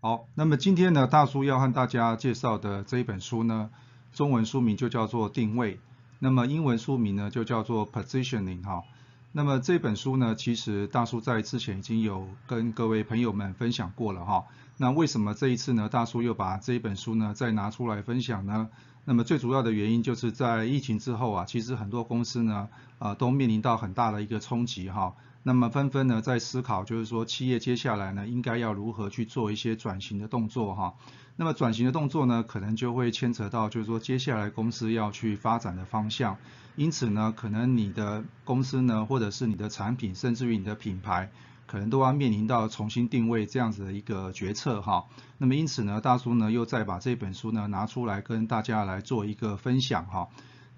好，那么今天呢，大叔要和大家介绍的这一本书呢，中文书名就叫做定位，那么英文书名呢就叫做 Positioning 哈。那么这本书呢，其实大叔在之前已经有跟各位朋友们分享过了哈。那为什么这一次呢，大叔又把这一本书呢再拿出来分享呢？那么最主要的原因就是在疫情之后啊，其实很多公司呢，呃，都面临到很大的一个冲击哈。那么纷纷呢在思考，就是说企业接下来呢应该要如何去做一些转型的动作哈。那么转型的动作呢，可能就会牵扯到，就是说接下来公司要去发展的方向。因此呢，可能你的公司呢，或者是你的产品，甚至于你的品牌，可能都要面临到重新定位这样子的一个决策哈。那么因此呢，大叔呢又再把这本书呢拿出来跟大家来做一个分享哈。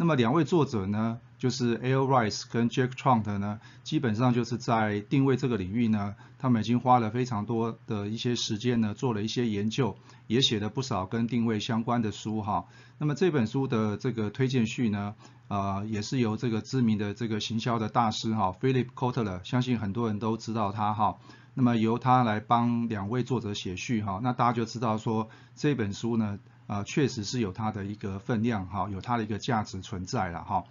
那么两位作者呢，就是 Al Rice 跟 Jack Tront 呢，基本上就是在定位这个领域呢，他们已经花了非常多的一些时间呢，做了一些研究，也写了不少跟定位相关的书哈。那么这本书的这个推荐序呢，呃，也是由这个知名的这个行销的大师哈，Philip Kotler，相信很多人都知道他哈。那么由他来帮两位作者写序哈，那大家就知道说这本书呢。啊，确实是有它的一个分量哈，有它的一个价值存在了哈。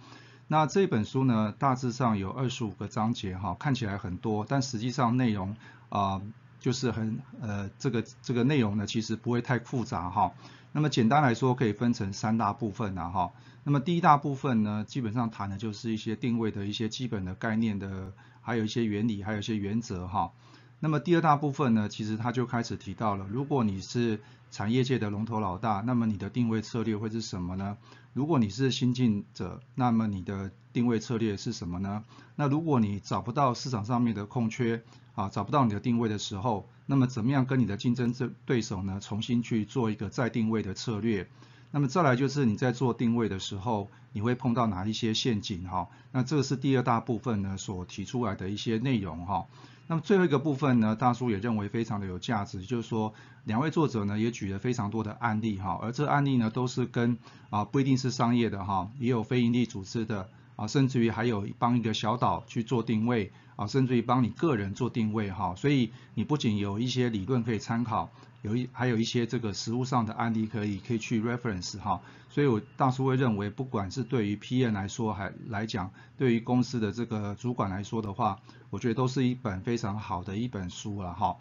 那这本书呢，大致上有二十五个章节哈，看起来很多，但实际上内容啊，就是很呃，这个这个内容呢，其实不会太复杂哈。那么简单来说，可以分成三大部分呐哈。那么第一大部分呢，基本上谈的就是一些定位的一些基本的概念的，还有一些原理，还有一些原则哈。那么第二大部分呢，其实他就开始提到了，如果你是产业界的龙头老大，那么你的定位策略会是什么呢？如果你是新进者，那么你的定位策略是什么呢？那如果你找不到市场上面的空缺，啊，找不到你的定位的时候，那么怎么样跟你的竞争对对手呢，重新去做一个再定位的策略？那么再来就是你在做定位的时候，你会碰到哪一些陷阱哈？那这个是第二大部分呢所提出来的一些内容哈。那么最后一个部分呢，大叔也认为非常的有价值，就是说两位作者呢也举了非常多的案例哈，而这案例呢都是跟啊不一定是商业的哈，也有非营利组织的啊，甚至于还有帮一个小岛去做定位啊，甚至于帮你个人做定位哈，所以你不仅有一些理论可以参考。有一还有一些这个实物上的案例可以可以去 reference 哈，所以我大叔会认为，不管是对于 PM 来说还来讲，对于公司的这个主管来说的话，我觉得都是一本非常好的一本书了哈。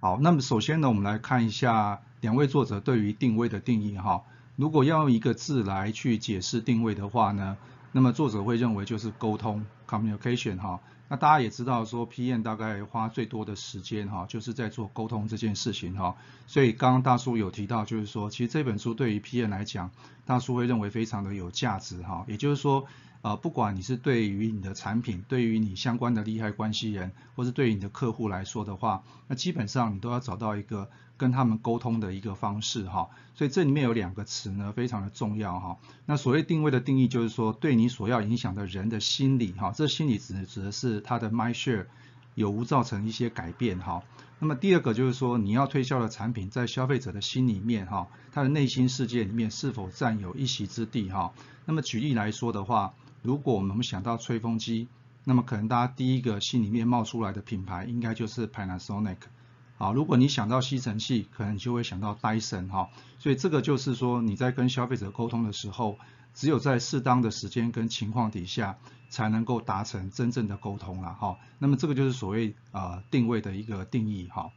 好，那么首先呢，我们来看一下两位作者对于定位的定义哈。如果要用一个字来去解释定位的话呢，那么作者会认为就是沟通 communication 哈。那大家也知道说，PM 大概花最多的时间哈，就是在做沟通这件事情哈。所以刚刚大叔有提到，就是说，其实这本书对于 PM 来讲，大叔会认为非常的有价值哈。也就是说。啊，不管你是对于你的产品，对于你相关的利害关系人，或是对于你的客户来说的话，那基本上你都要找到一个跟他们沟通的一个方式哈。所以这里面有两个词呢，非常的重要哈。那所谓定位的定义就是说，对你所要影响的人的心理哈，这心理指指的是他的 my share 有无造成一些改变哈。那么第二个就是说，你要推销的产品在消费者的心里面哈，他的内心世界里面是否占有一席之地哈。那么举例来说的话，如果我们想到吹风机，那么可能大家第一个心里面冒出来的品牌应该就是 Panasonic。好，如果你想到吸尘器，可能就会想到 Dyson 哈。所以这个就是说你在跟消费者沟通的时候，只有在适当的时间跟情况底下，才能够达成真正的沟通了哈。那么这个就是所谓呃定位的一个定义哈。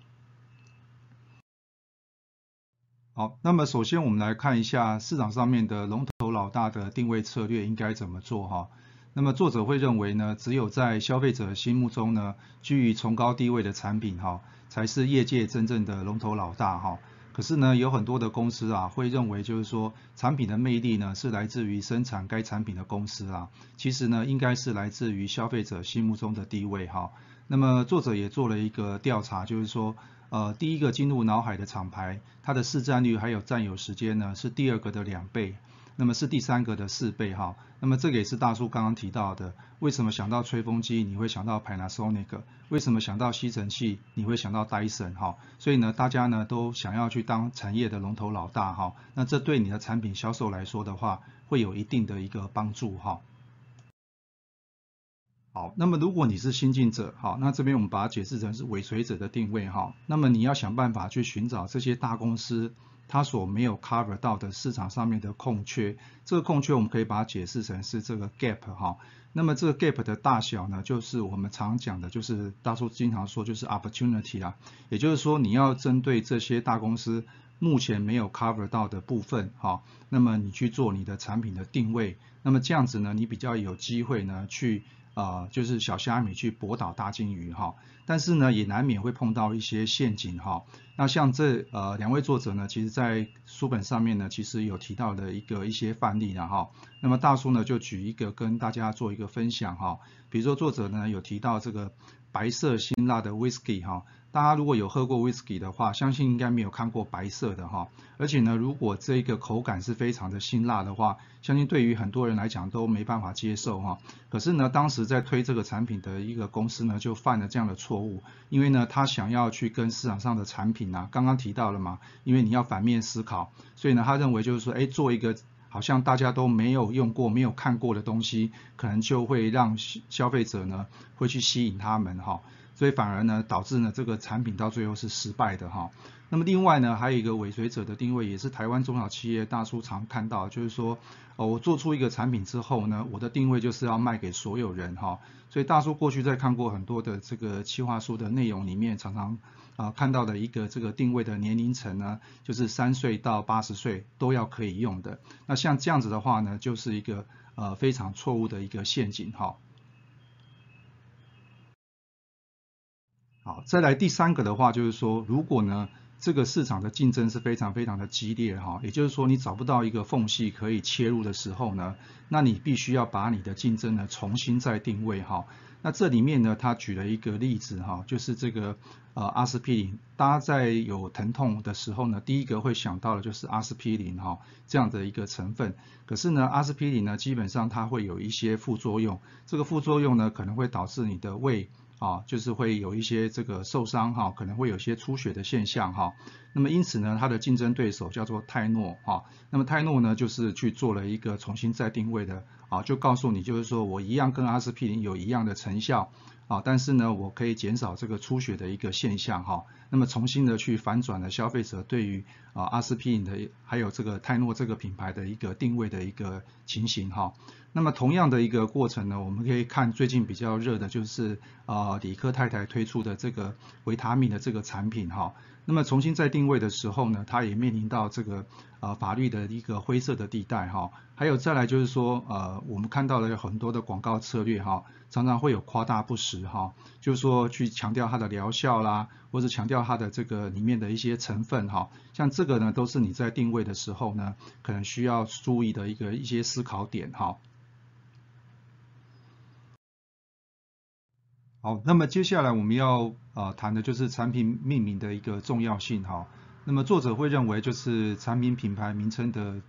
好，那么首先我们来看一下市场上面的龙头老大的定位策略应该怎么做哈。那么作者会认为呢，只有在消费者心目中呢，居于崇高地位的产品哈，才是业界真正的龙头老大哈。可是呢，有很多的公司啊，会认为就是说，产品的魅力呢是来自于生产该产品的公司啊，其实呢，应该是来自于消费者心目中的地位哈。那么作者也做了一个调查，就是说，呃，第一个进入脑海的厂牌，它的市占率还有占有时间呢，是第二个的两倍。那么是第三个的四倍哈，那么这个也是大叔刚刚提到的，为什么想到吹风机你会想到 Panasonic，为什么想到吸尘器你会想到 Dyson 哈，所以呢大家呢都想要去当产业的龙头老大哈，那这对你的产品销售来说的话，会有一定的一个帮助哈。好，那么如果你是新进者，好，那这边我们把它解释成是尾随者的定位哈，那么你要想办法去寻找这些大公司。它所没有 cover 到的市场上面的空缺，这个空缺我们可以把它解释成是这个 gap 哈。那么这个 gap 的大小呢，就是我们常讲的，就是大叔经常说就是 opportunity 啦。也就是说你要针对这些大公司目前没有 cover 到的部分哈，那么你去做你的产品的定位，那么这样子呢，你比较有机会呢去。啊，就是小虾米去博倒大金鱼哈，但是呢，也难免会碰到一些陷阱哈。那像这呃两位作者呢，其实在书本上面呢，其实有提到的一个一些范例的哈。那么大叔呢，就举一个跟大家做一个分享哈。比如说作者呢有提到这个白色辛辣的 whisky 哈。大家如果有喝过 whisky 的话，相信应该没有看过白色的哈。而且呢，如果这个口感是非常的辛辣的话，相信对于很多人来讲都没办法接受哈。可是呢，当时在推这个产品的一个公司呢，就犯了这样的错误，因为呢，他想要去跟市场上的产品啊，刚刚提到了嘛，因为你要反面思考，所以呢，他认为就是说，哎，做一个好像大家都没有用过、没有看过的东西，可能就会让消费者呢会去吸引他们哈。所以反而呢，导致呢这个产品到最后是失败的哈。那么另外呢，还有一个尾随者的定位，也是台湾中小企业大叔常看到，就是说，哦，我做出一个产品之后呢，我的定位就是要卖给所有人哈。所以大叔过去在看过很多的这个企划书的内容里面，常常啊看到的一个这个定位的年龄层呢，就是三岁到八十岁都要可以用的。那像这样子的话呢，就是一个呃非常错误的一个陷阱哈。好，再来第三个的话，就是说，如果呢，这个市场的竞争是非常非常的激烈哈，也就是说你找不到一个缝隙可以切入的时候呢，那你必须要把你的竞争呢重新再定位哈。那这里面呢，他举了一个例子哈，就是这个呃阿司匹林，大家在有疼痛的时候呢，第一个会想到的就是阿司匹林哈这样的一个成分。可是呢，阿司匹林呢，基本上它会有一些副作用，这个副作用呢，可能会导致你的胃。啊，就是会有一些这个受伤哈，可能会有些出血的现象哈。那么因此呢，它的竞争对手叫做泰诺哈。那么泰诺呢，就是去做了一个重新再定位的啊，就告诉你就是说我一样跟阿司匹林有一样的成效啊，但是呢，我可以减少这个出血的一个现象哈。那么重新的去反转了消费者对于啊阿司匹林的还有这个泰诺这个品牌的一个定位的一个情形哈。那么同样的一个过程呢，我们可以看最近比较热的就是啊李克太太推出的这个维他命的这个产品哈。那么重新再定位的时候呢，它也面临到这个呃法律的一个灰色的地带哈。还有再来就是说呃我们看到了有很多的广告策略哈，常常会有夸大不实哈，就是说去强调它的疗效啦，或者强调它的这个里面的一些成分哈。像这个呢都是你在定位的时候呢，可能需要注意的一个一些思考点哈。好，那么接下来我们要呃谈的就是产品命名的一个重要性哈。那么作者会认为就是产品品牌名称的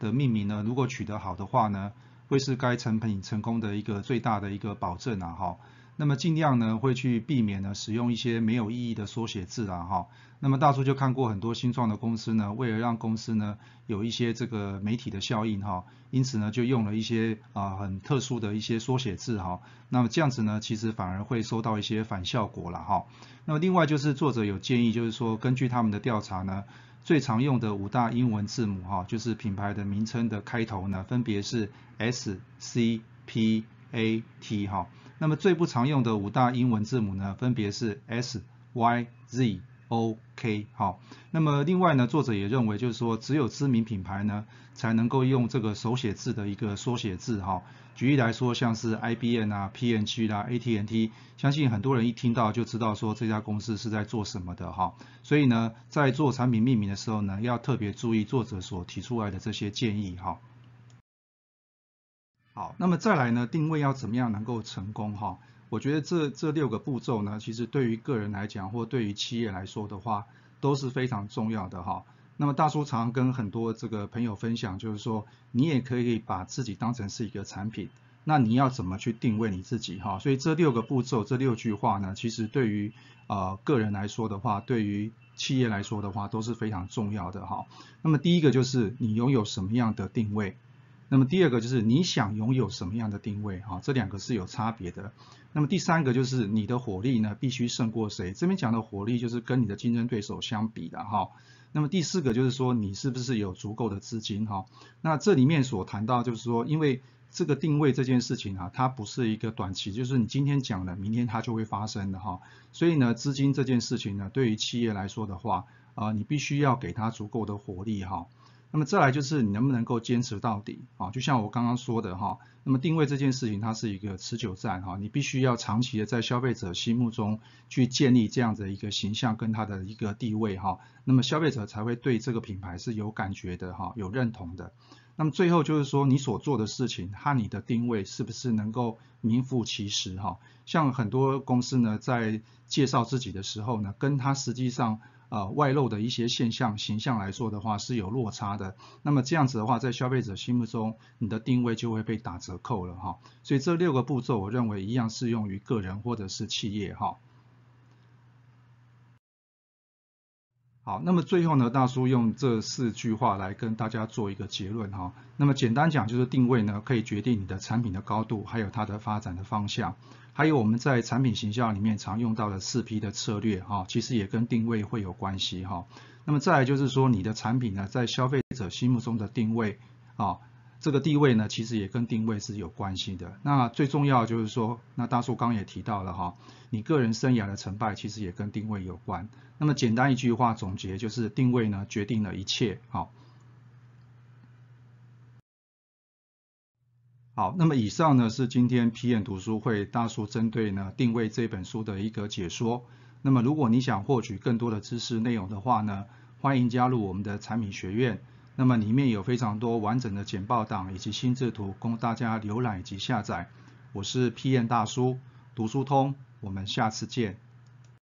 的命名呢，如果取得好的话呢，会是该产品成功的一个最大的一个保证啊哈。那么尽量呢会去避免呢使用一些没有意义的缩写字啊哈。那么大叔就看过很多新创的公司呢，为了让公司呢有一些这个媒体的效应哈，因此呢就用了一些啊很特殊的一些缩写字哈。那么这样子呢其实反而会收到一些反效果了哈。那么另外就是作者有建议就是说根据他们的调查呢，最常用的五大英文字母哈，就是品牌的名称的开头呢分别是 S C P A T 哈。那么最不常用的五大英文字母呢，分别是 S、Y、Z、O、K。好，那么另外呢，作者也认为就是说，只有知名品牌呢，才能够用这个手写字的一个缩写字哈。举例来说，像是 IBM 啊、PNG 啦、AT&T，相信很多人一听到就知道说这家公司是在做什么的哈。所以呢，在做产品命名的时候呢，要特别注意作者所提出来的这些建议哈。好，那么再来呢，定位要怎么样能够成功哈？我觉得这这六个步骤呢，其实对于个人来讲，或对于企业来说的话，都是非常重要的哈。那么大叔常跟很多这个朋友分享，就是说你也可以把自己当成是一个产品，那你要怎么去定位你自己哈？所以这六个步骤，这六句话呢，其实对于呃个人来说的话，对于企业来说的话，都是非常重要的哈。那么第一个就是你拥有什么样的定位，那么第二个就是你想拥有什么样的定位哈，这两个是有差别的。那么第三个就是你的火力呢必须胜过谁？这边讲的火力就是跟你的竞争对手相比的哈。那么第四个就是说你是不是有足够的资金哈？那这里面所谈到就是说，因为这个定位这件事情啊，它不是一个短期，就是你今天讲了，明天它就会发生的哈。所以呢，资金这件事情呢，对于企业来说的话，啊，你必须要给它足够的火力哈。那么再来就是你能不能够坚持到底啊？就像我刚刚说的哈，那么定位这件事情它是一个持久战哈，你必须要长期的在消费者心目中去建立这样的一个形象跟它的一个地位哈，那么消费者才会对这个品牌是有感觉的哈，有认同的。那么最后就是说你所做的事情和你的定位是不是能够名副其实哈？像很多公司呢在介绍自己的时候呢，跟它实际上。呃，外露的一些现象形象来说的话是有落差的，那么这样子的话，在消费者心目中，你的定位就会被打折扣了哈。所以这六个步骤，我认为一样适用于个人或者是企业哈。好，那么最后呢，大叔用这四句话来跟大家做一个结论哈。那么简单讲，就是定位呢，可以决定你的产品的高度，还有它的发展的方向。还有我们在产品形象里面常用到的四 P 的策略哈，其实也跟定位会有关系哈。那么再来就是说你的产品呢，在消费者心目中的定位啊，这个地位呢，其实也跟定位是有关系的。那最重要就是说，那大叔刚也提到了哈，你个人生涯的成败其实也跟定位有关。那么简单一句话总结就是定位呢决定了一切哈。好，那么以上呢是今天皮眼读书会大叔针对呢定位这本书的一个解说。那么如果你想获取更多的知识内容的话呢，欢迎加入我们的产品学院。那么里面有非常多完整的简报档以及心智图供大家浏览以及下载。我是皮眼大叔，读书通，我们下次见。